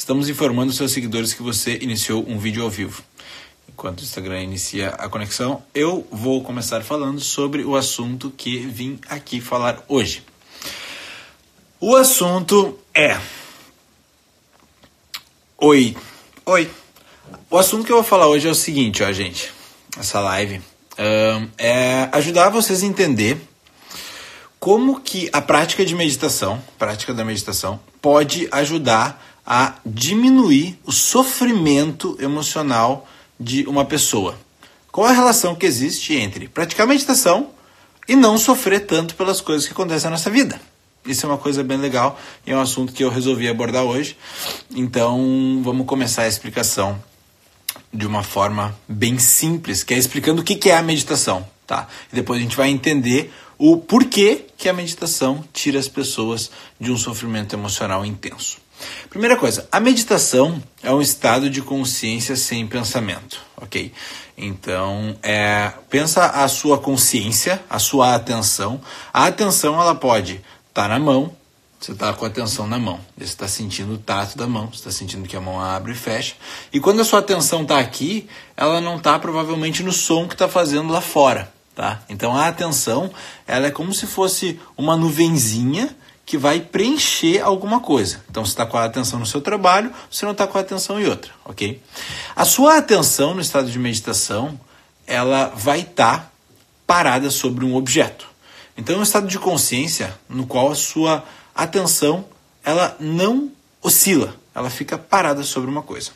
Estamos informando seus seguidores que você iniciou um vídeo ao vivo. Enquanto o Instagram inicia a conexão, eu vou começar falando sobre o assunto que vim aqui falar hoje. O assunto é. Oi. Oi. O assunto que eu vou falar hoje é o seguinte, ó, gente. Essa live um, é ajudar vocês a entender como que a prática de meditação, prática da meditação, pode ajudar a diminuir o sofrimento emocional de uma pessoa. Qual a relação que existe entre praticar meditação e não sofrer tanto pelas coisas que acontecem na nossa vida? Isso é uma coisa bem legal e é um assunto que eu resolvi abordar hoje. Então, vamos começar a explicação de uma forma bem simples, que é explicando o que é a meditação, tá? E depois a gente vai entender o porquê que a meditação tira as pessoas de um sofrimento emocional intenso. Primeira coisa, a meditação é um estado de consciência sem pensamento, ok? Então, é, pensa a sua consciência, a sua atenção. A atenção ela pode estar tá na mão, você está com a atenção na mão, você está sentindo o tato da mão, você está sentindo que a mão abre e fecha. E quando a sua atenção está aqui, ela não está provavelmente no som que está fazendo lá fora. Tá? Então a atenção ela é como se fosse uma nuvenzinha que vai preencher alguma coisa. Então você está com a atenção no seu trabalho, você não está com a atenção em outra, ok? A sua atenção no estado de meditação ela vai estar tá parada sobre um objeto. Então é um estado de consciência no qual a sua atenção ela não oscila, ela fica parada sobre uma coisa.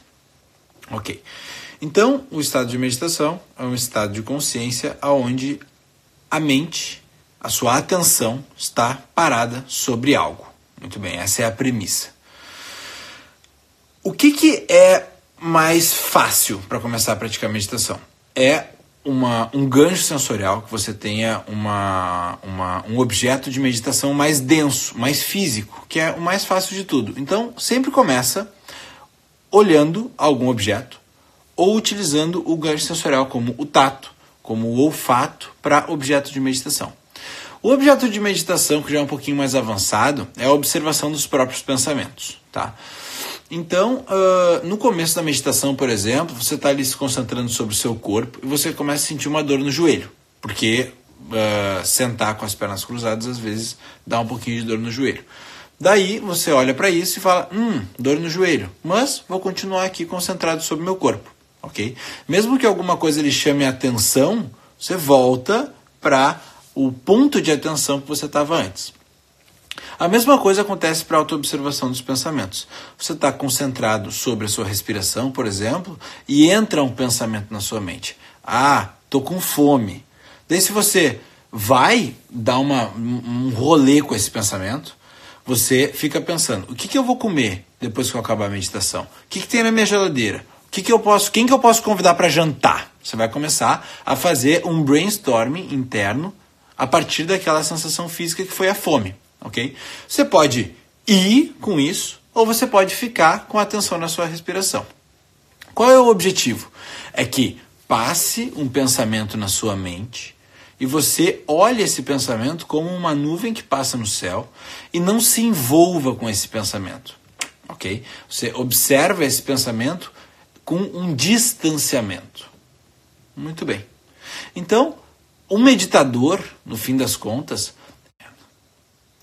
Ok. Então, o estado de meditação é um estado de consciência onde a mente, a sua atenção está parada sobre algo. Muito bem, essa é a premissa. O que, que é mais fácil para começar a praticar meditação? É uma, um gancho sensorial, que você tenha uma, uma, um objeto de meditação mais denso, mais físico, que é o mais fácil de tudo. Então, sempre começa olhando algum objeto ou utilizando o gancho sensorial como o tato, como o olfato para objeto de meditação. O objeto de meditação, que já é um pouquinho mais avançado, é a observação dos próprios pensamentos. Tá? Então, uh, no começo da meditação, por exemplo, você está ali se concentrando sobre o seu corpo e você começa a sentir uma dor no joelho, porque uh, sentar com as pernas cruzadas às vezes dá um pouquinho de dor no joelho. Daí você olha para isso e fala: hum, dor no joelho, mas vou continuar aqui concentrado sobre o meu corpo, ok? Mesmo que alguma coisa lhe chame a atenção, você volta para o ponto de atenção que você estava antes. A mesma coisa acontece para a autoobservação dos pensamentos. Você está concentrado sobre a sua respiração, por exemplo, e entra um pensamento na sua mente. Ah, tô com fome. Daí se você vai dar uma, um rolê com esse pensamento, você fica pensando, o que, que eu vou comer depois que eu acabar a meditação? O que, que tem na minha geladeira? O que, que eu posso, quem que eu posso convidar para jantar? Você vai começar a fazer um brainstorming interno a partir daquela sensação física que foi a fome ok? Você pode ir com isso ou você pode ficar com atenção na sua respiração. Qual é o objetivo? É que passe um pensamento na sua mente e você olhe esse pensamento como uma nuvem que passa no céu e não se envolva com esse pensamento, ok? Você observa esse pensamento com um distanciamento. Muito bem. Então, um meditador, no fim das contas,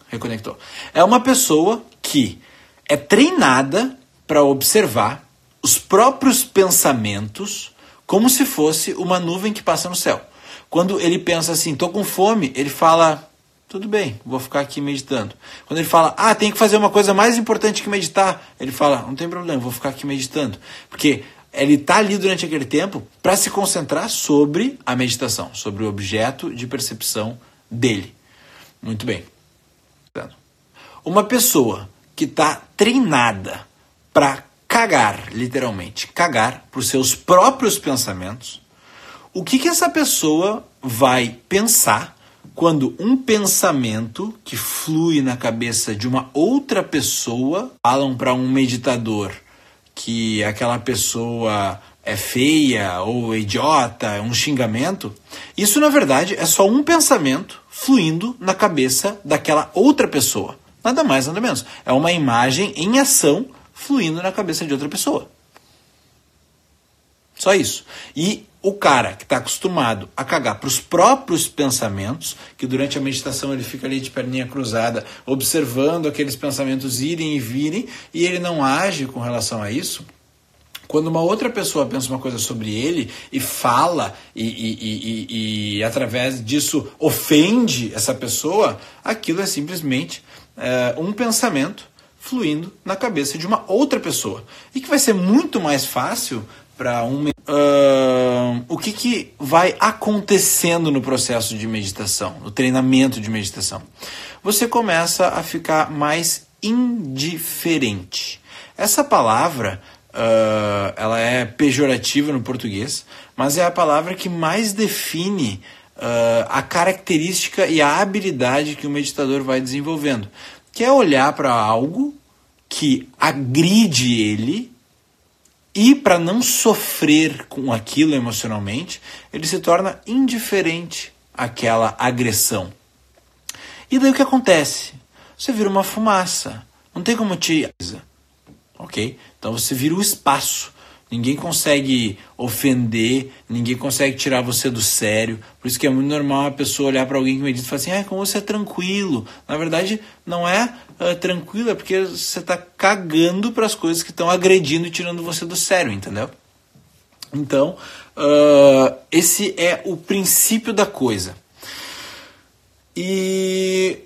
reconectou. É uma pessoa que é treinada para observar os próprios pensamentos como se fosse uma nuvem que passa no céu. Quando ele pensa assim, tô com fome, ele fala, tudo bem, vou ficar aqui meditando. Quando ele fala, ah, tem que fazer uma coisa mais importante que meditar, ele fala, não tem problema, vou ficar aqui meditando. Porque ele está ali durante aquele tempo para se concentrar sobre a meditação, sobre o objeto de percepção dele. Muito bem. Uma pessoa que está treinada para cagar, literalmente, cagar para os seus próprios pensamentos, o que, que essa pessoa vai pensar quando um pensamento que flui na cabeça de uma outra pessoa falam para um meditador que aquela pessoa é feia ou idiota, é um xingamento, isso na verdade é só um pensamento fluindo na cabeça daquela outra pessoa. Nada mais, nada menos. É uma imagem em ação fluindo na cabeça de outra pessoa. Só isso. E o cara que está acostumado a cagar para os próprios pensamentos, que durante a meditação ele fica ali de perninha cruzada, observando aqueles pensamentos irem e virem, e ele não age com relação a isso. Quando uma outra pessoa pensa uma coisa sobre ele e fala e, e, e, e através disso ofende essa pessoa, aquilo é simplesmente é, um pensamento fluindo na cabeça de uma outra pessoa. E que vai ser muito mais fácil para um. Uh, o que, que vai acontecendo no processo de meditação, no treinamento de meditação? Você começa a ficar mais indiferente. Essa palavra uh, ela é pejorativa no português, mas é a palavra que mais define uh, a característica e a habilidade que o meditador vai desenvolvendo, que é olhar para algo que agride ele e para não sofrer com aquilo emocionalmente, ele se torna indiferente àquela agressão. E daí o que acontece? Você vira uma fumaça. Não tem como te. Ok? Então você vira o espaço. Ninguém consegue ofender, ninguém consegue tirar você do sério. Por isso que é muito normal a pessoa olhar para alguém que medita e falar assim: ah, como você é tranquilo. Na verdade, não é uh, tranquilo, é porque você está cagando para as coisas que estão agredindo e tirando você do sério, entendeu? Então, uh, esse é o princípio da coisa. E,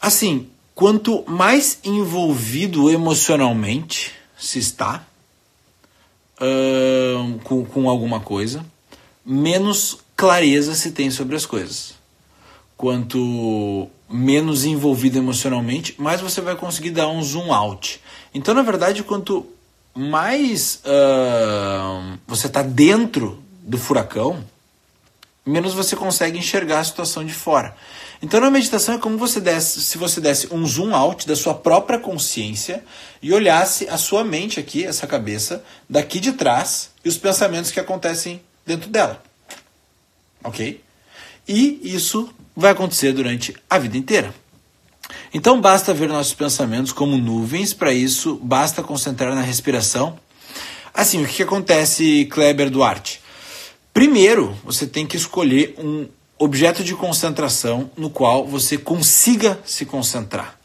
assim, quanto mais envolvido emocionalmente se está, com, com alguma coisa, menos clareza se tem sobre as coisas. Quanto menos envolvido emocionalmente, mais você vai conseguir dar um zoom out. Então, na verdade, quanto mais uh, você está dentro do furacão, menos você consegue enxergar a situação de fora. Então na meditação é como você desse, se você desse um zoom out da sua própria consciência e olhasse a sua mente aqui, essa cabeça, daqui de trás e os pensamentos que acontecem dentro dela. Ok? E isso vai acontecer durante a vida inteira. Então basta ver nossos pensamentos como nuvens, para isso basta concentrar na respiração. Assim, o que acontece, Kleber Duarte? Primeiro, você tem que escolher um objeto de concentração no qual você consiga se concentrar.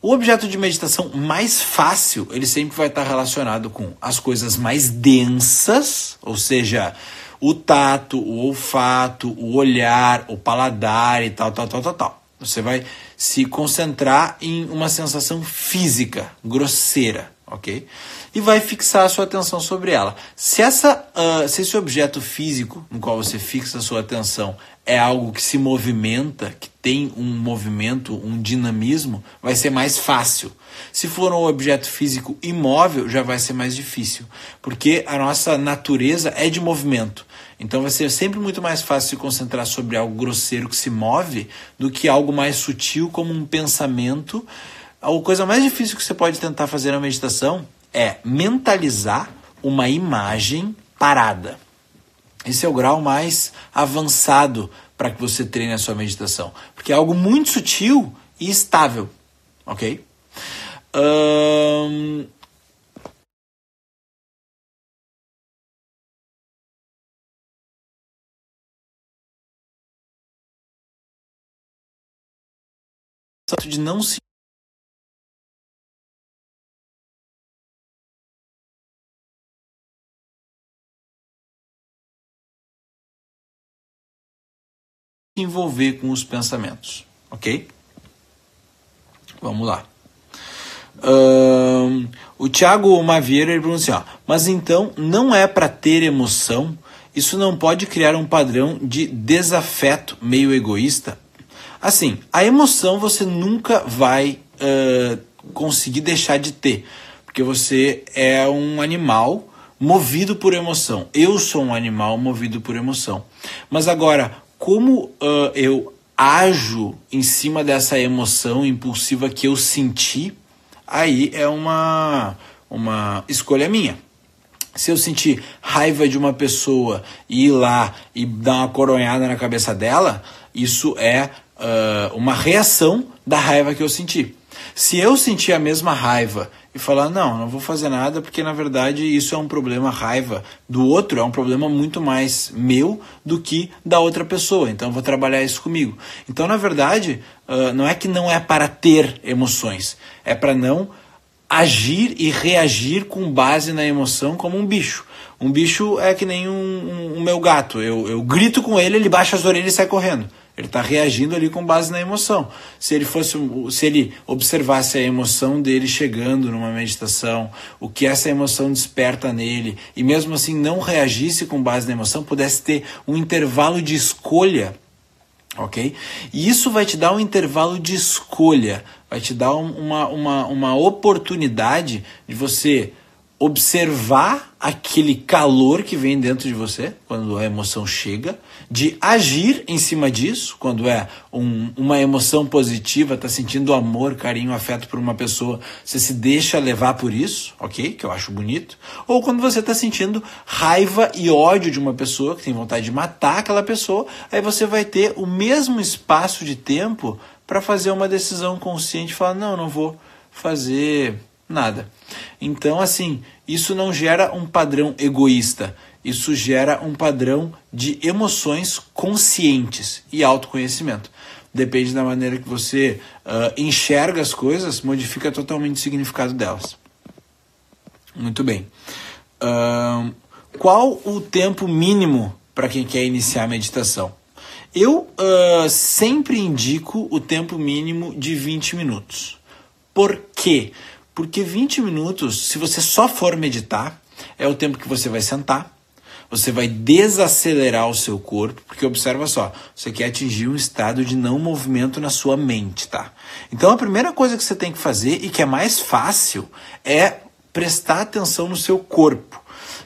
O objeto de meditação mais fácil, ele sempre vai estar relacionado com as coisas mais densas, ou seja, o tato, o olfato, o olhar, o paladar e tal, tal, tal, tal, tal. Você vai se concentrar em uma sensação física, grosseira, ok? E vai fixar a sua atenção sobre ela. Se, essa, uh, se esse objeto físico no qual você fixa a sua atenção é algo que se movimenta, que tem um movimento, um dinamismo, vai ser mais fácil. Se for um objeto físico imóvel, já vai ser mais difícil, porque a nossa natureza é de movimento. Então vai ser sempre muito mais fácil se concentrar sobre algo grosseiro que se move do que algo mais sutil como um pensamento. A coisa mais difícil que você pode tentar fazer na meditação é mentalizar uma imagem parada. Esse é o grau mais avançado para que você treine a sua meditação. Porque é algo muito sutil e estável. Ok? Um... de não envolver com os pensamentos, ok? Vamos lá. Um, o Thiago Mavieira ele pergunta assim, mas então não é para ter emoção? Isso não pode criar um padrão de desafeto meio egoísta? Assim, a emoção você nunca vai uh, conseguir deixar de ter, porque você é um animal movido por emoção. Eu sou um animal movido por emoção. Mas agora, como uh, eu ajo em cima dessa emoção impulsiva que eu senti, aí é uma, uma escolha minha. Se eu sentir raiva de uma pessoa e ir lá e dar uma coronhada na cabeça dela, isso é uh, uma reação da raiva que eu senti. Se eu sentir a mesma raiva e falar, não, não vou fazer nada porque na verdade isso é um problema, raiva do outro é um problema muito mais meu do que da outra pessoa, então eu vou trabalhar isso comigo. Então, na verdade, uh, não é que não é para ter emoções, é para não agir e reagir com base na emoção como um bicho. Um bicho é que nem um, um, um meu gato, eu, eu grito com ele, ele baixa as orelhas e sai correndo. Ele está reagindo ali com base na emoção. Se ele fosse, se ele observasse a emoção dele chegando numa meditação, o que essa emoção desperta nele, e mesmo assim não reagisse com base na emoção, pudesse ter um intervalo de escolha, ok? E isso vai te dar um intervalo de escolha, vai te dar uma, uma, uma oportunidade de você observar aquele calor que vem dentro de você quando a emoção chega, de agir em cima disso, quando é um, uma emoção positiva, está sentindo amor, carinho, afeto por uma pessoa, você se deixa levar por isso, ok? Que eu acho bonito. Ou quando você está sentindo raiva e ódio de uma pessoa, que tem vontade de matar aquela pessoa, aí você vai ter o mesmo espaço de tempo para fazer uma decisão consciente falar: não, não vou fazer nada. Então, assim, isso não gera um padrão egoísta, isso gera um padrão de emoções conscientes e autoconhecimento. Depende da maneira que você uh, enxerga as coisas, modifica totalmente o significado delas. Muito bem. Uh, qual o tempo mínimo para quem quer iniciar a meditação? Eu uh, sempre indico o tempo mínimo de 20 minutos. Por quê? 20 minutos, se você só for meditar, é o tempo que você vai sentar, você vai desacelerar o seu corpo, porque observa só, você quer atingir um estado de não movimento na sua mente, tá? Então a primeira coisa que você tem que fazer e que é mais fácil é prestar atenção no seu corpo.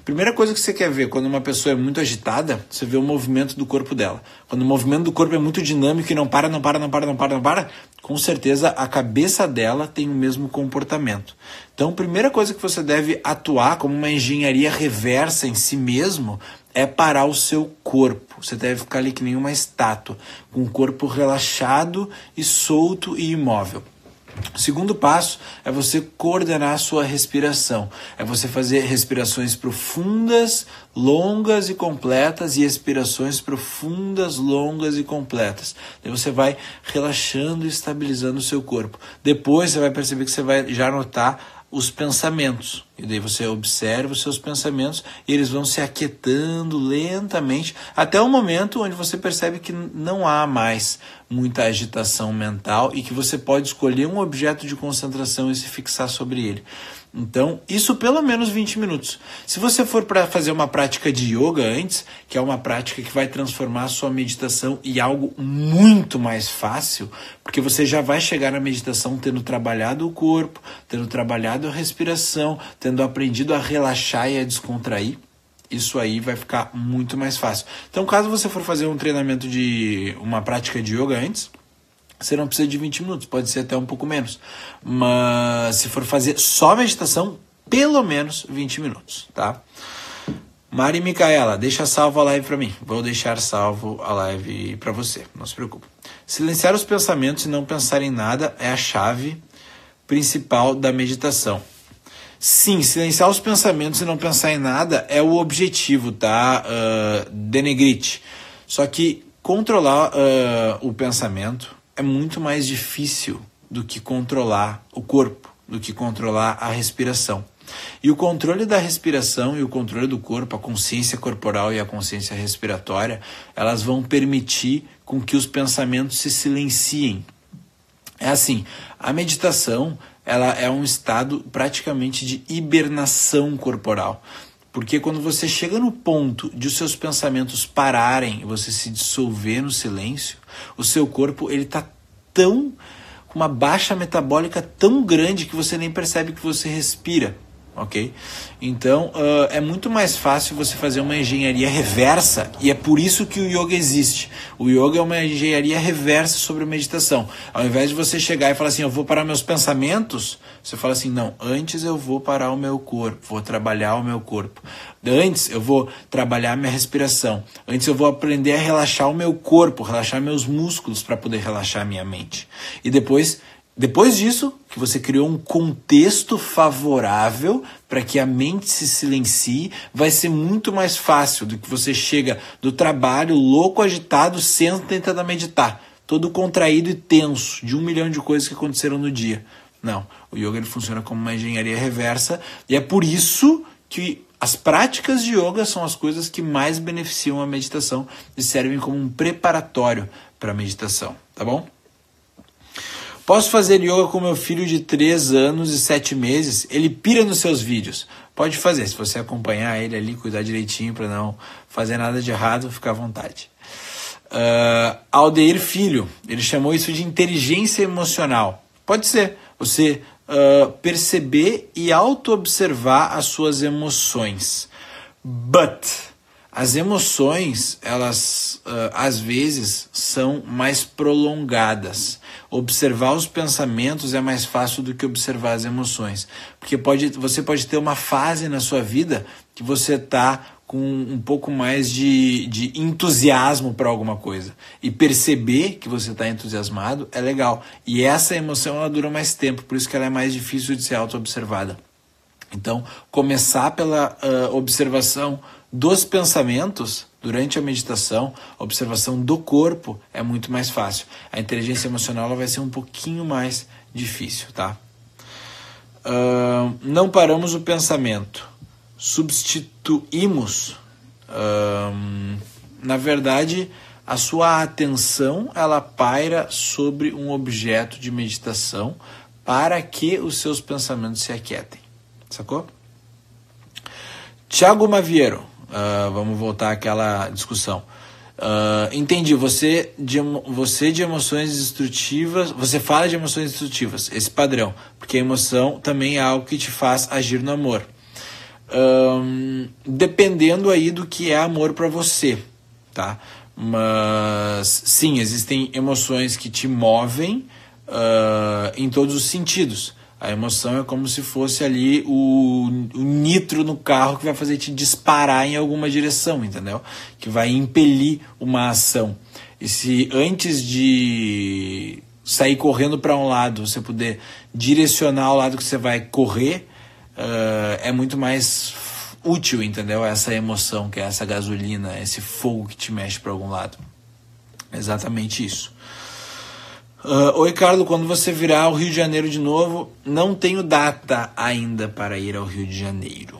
Primeira coisa que você quer ver quando uma pessoa é muito agitada, você vê o movimento do corpo dela. Quando o movimento do corpo é muito dinâmico e não para, não para, não para, não para, não para, com certeza a cabeça dela tem o mesmo comportamento. Então, primeira coisa que você deve atuar como uma engenharia reversa em si mesmo é parar o seu corpo. Você deve ficar ali que nem uma estátua, com o corpo relaxado e solto e imóvel. O segundo passo é você coordenar a sua respiração. É você fazer respirações profundas, longas e completas e expirações profundas, longas e completas. Daí você vai relaxando e estabilizando o seu corpo. Depois você vai perceber que você vai já notar os pensamentos. E daí você observa os seus pensamentos e eles vão se aquietando lentamente até o momento onde você percebe que não há mais muita agitação mental e que você pode escolher um objeto de concentração e se fixar sobre ele. Então, isso pelo menos 20 minutos. Se você for para fazer uma prática de yoga antes, que é uma prática que vai transformar a sua meditação em algo muito mais fácil, porque você já vai chegar na meditação tendo trabalhado o corpo, tendo trabalhado a respiração, tendo aprendido a relaxar e a descontrair. Isso aí vai ficar muito mais fácil. Então, caso você for fazer um treinamento de uma prática de yoga antes, você não precisa de 20 minutos, pode ser até um pouco menos. Mas se for fazer só meditação, pelo menos 20 minutos, tá? Mari Micaela, deixa salvo a live para mim. Vou deixar salvo a live para você, não se preocupe. Silenciar os pensamentos e não pensar em nada é a chave principal da meditação. Sim, silenciar os pensamentos e não pensar em nada é o objetivo, tá? Uh, Denegrite. Só que controlar uh, o pensamento é muito mais difícil do que controlar o corpo, do que controlar a respiração. E o controle da respiração e o controle do corpo, a consciência corporal e a consciência respiratória, elas vão permitir com que os pensamentos se silenciem. É assim, a meditação, ela é um estado praticamente de hibernação corporal. Porque quando você chega no ponto de os seus pensamentos pararem e você se dissolver no silêncio, o seu corpo ele está tão com uma baixa metabólica tão grande que você nem percebe que você respira ok? Então uh, é muito mais fácil você fazer uma engenharia reversa e é por isso que o yoga existe. O yoga é uma engenharia reversa sobre a meditação. Ao invés de você chegar e falar assim, eu vou parar meus pensamentos, você fala assim, não, antes eu vou parar o meu corpo, vou trabalhar o meu corpo. Antes eu vou trabalhar minha respiração. Antes eu vou aprender a relaxar o meu corpo, relaxar meus músculos para poder relaxar minha mente. E depois Depois disso, que você criou um contexto favorável para que a mente se silencie, vai ser muito mais fácil do que você chega do trabalho louco, agitado, senta tentando meditar, todo contraído e tenso de um milhão de coisas que aconteceram no dia. Não, o yoga ele funciona como uma engenharia reversa e é por isso que as práticas de yoga são as coisas que mais beneficiam a meditação e servem como um preparatório para a meditação, tá bom? Posso fazer yoga com meu filho de 3 anos e 7 meses? Ele pira nos seus vídeos. Pode fazer, se você acompanhar ele ali, cuidar direitinho para não fazer nada de errado, fica à vontade. Uh, Aldeir Filho, ele chamou isso de inteligência emocional. Pode ser, você uh, perceber e auto-observar as suas emoções. But as emoções, elas uh, às vezes são mais prolongadas. Observar os pensamentos é mais fácil do que observar as emoções, porque pode, você pode ter uma fase na sua vida que você está com um pouco mais de, de entusiasmo para alguma coisa e perceber que você está entusiasmado é legal. E essa emoção ela dura mais tempo, por isso que ela é mais difícil de ser auto-observada. Então, começar pela uh, observação dos pensamentos durante a meditação, a observação do corpo é muito mais fácil. A inteligência emocional ela vai ser um pouquinho mais difícil, tá? Uh, não paramos o pensamento, substituímos. Uh, na verdade, a sua atenção ela paira sobre um objeto de meditação para que os seus pensamentos se aquietem. Sacou? Tiago Maviero, uh, vamos voltar àquela discussão. Uh, entendi, você de, você de emoções destrutivas, você fala de emoções destrutivas, esse padrão, porque a emoção também é algo que te faz agir no amor. Um, dependendo aí do que é amor para você, tá? Mas sim, existem emoções que te movem uh, em todos os sentidos. A emoção é como se fosse ali o, o, nitro no carro que vai fazer te disparar em alguma direção, entendeu? Que vai impelir uma ação. E se antes de sair correndo para um lado você puder direcionar o lado que você vai correr, uh, é muito mais útil, entendeu? Essa emoção, que é essa gasolina, esse fogo que te mexe para algum lado. Exatamente isso. Uh, Oi, Carlos, quando você virar ao Rio de Janeiro de novo, não tenho data ainda para ir ao Rio de Janeiro.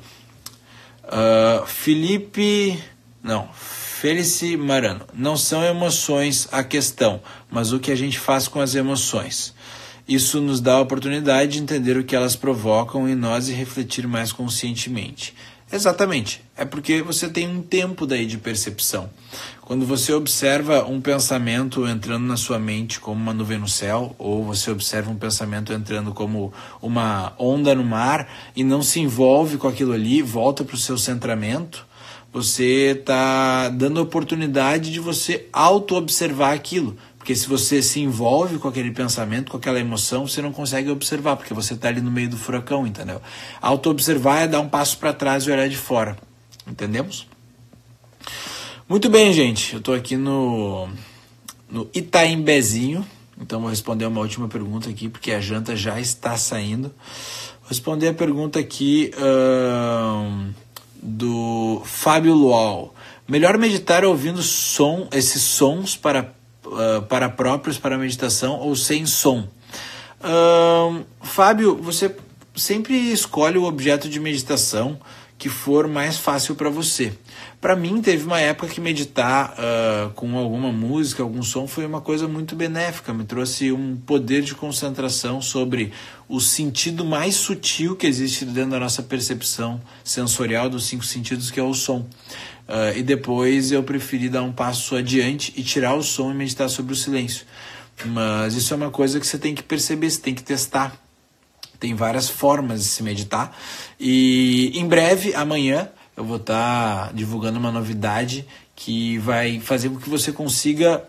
Uh, Felipe. Não, Felice Marano. Não são emoções a questão, mas o que a gente faz com as emoções. Isso nos dá a oportunidade de entender o que elas provocam em nós e refletir mais conscientemente. Exatamente. É porque você tem um tempo daí de percepção. Quando você observa um pensamento entrando na sua mente como uma nuvem no céu, ou você observa um pensamento entrando como uma onda no mar e não se envolve com aquilo ali, volta para o seu centramento, você está dando oportunidade de você auto-observar aquilo. Porque se você se envolve com aquele pensamento, com aquela emoção, você não consegue observar, porque você está ali no meio do furacão, entendeu? Auto-observar é dar um passo para trás e olhar de fora. Entendemos? Muito bem, gente. Eu estou aqui no, no Itaimbezinho. Então vou responder uma última pergunta aqui, porque a janta já está saindo. Vou responder a pergunta aqui do Fábio Lual. Melhor meditar ouvindo som, esses sons para uh, para próprios para meditação ou sem som. Fábio, você sempre escolhe o objeto de meditação que for mais fácil para você. Para mim, teve uma época que meditar uh, com alguma música, algum som, foi uma coisa muito benéfica, me trouxe um poder de concentração sobre o sentido mais sutil que existe dentro da nossa percepção sensorial dos cinco sentidos, que é o som. Uh, e depois eu preferi dar um passo adiante e tirar o som e meditar sobre o silêncio. Mas isso é uma coisa que você tem que perceber, você tem que testar. Tem várias formas de se meditar. E em breve, amanhã, eu vou estar tá divulgando uma novidade que vai fazer com que você consiga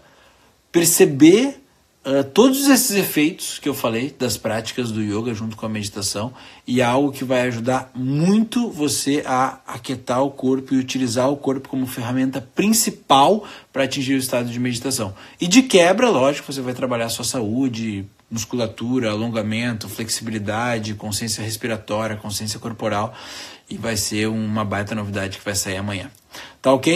perceber uh, todos esses efeitos que eu falei das práticas do yoga junto com a meditação e é algo que vai ajudar muito você a aquietar o corpo e utilizar o corpo como ferramenta principal para atingir o estado de meditação. E de quebra, lógico, você vai trabalhar a sua saúde, musculatura, alongamento, flexibilidade, consciência respiratória, consciência corporal e vai ser uma baita novidade que vai sair amanhã. Tá ok?